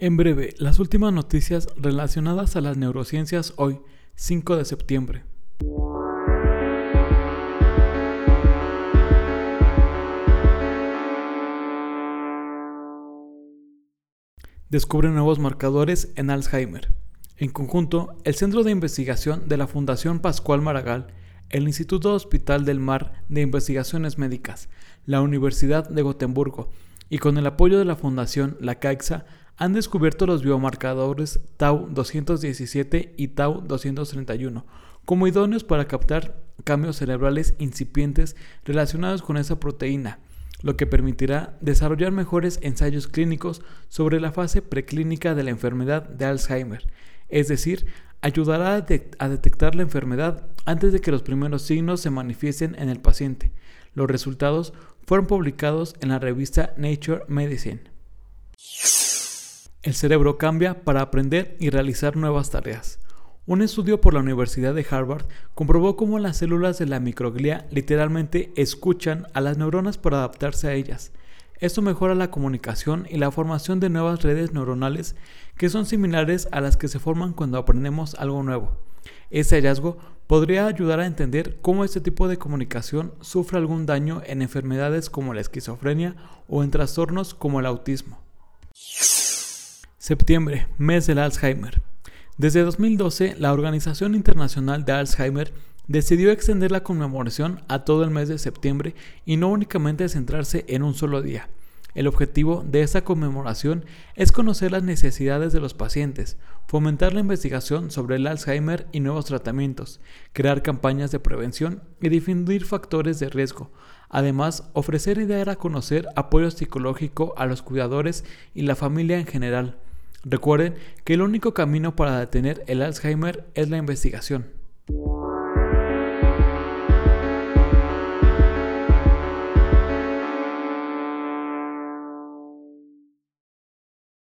En breve, las últimas noticias relacionadas a las neurociencias hoy, 5 de septiembre. Descubre nuevos marcadores en Alzheimer. En conjunto, el Centro de Investigación de la Fundación Pascual Maragall, el Instituto Hospital del Mar de Investigaciones Médicas, la Universidad de Gotemburgo y con el apoyo de la Fundación La Caixa han descubierto los biomarcadores Tau 217 y Tau 231 como idóneos para captar cambios cerebrales incipientes relacionados con esa proteína, lo que permitirá desarrollar mejores ensayos clínicos sobre la fase preclínica de la enfermedad de Alzheimer, es decir, ayudará a, detectar la enfermedad antes de que los primeros signos se manifiesten en el paciente. Los resultados fueron publicados en la revista Nature Medicine. El cerebro cambia para aprender y realizar nuevas tareas. Un estudio por la Universidad de Harvard comprobó cómo las células de la microglia literalmente escuchan a las neuronas para adaptarse a ellas. Esto mejora la comunicación y la formación de nuevas redes neuronales que son similares a las que se forman cuando aprendemos algo nuevo. Este hallazgo podría ayudar a entender cómo este tipo de comunicación sufre algún daño en enfermedades como la esquizofrenia o en trastornos como el autismo. Septiembre, mes del Alzheimer. Desde 2012, la Organización Internacional de Alzheimer decidió extender la conmemoración a todo el mes de septiembre y no únicamente centrarse en un solo día. El objetivo de esta conmemoración es conocer las necesidades de los pacientes, fomentar la investigación sobre el Alzheimer y nuevos tratamientos, crear campañas de prevención y difundir factores de riesgo. Además, ofrecer y dar a conocer apoyo psicológico a los cuidadores y la familia en general Recuerden que el único camino para detener el Alzheimer es la investigación.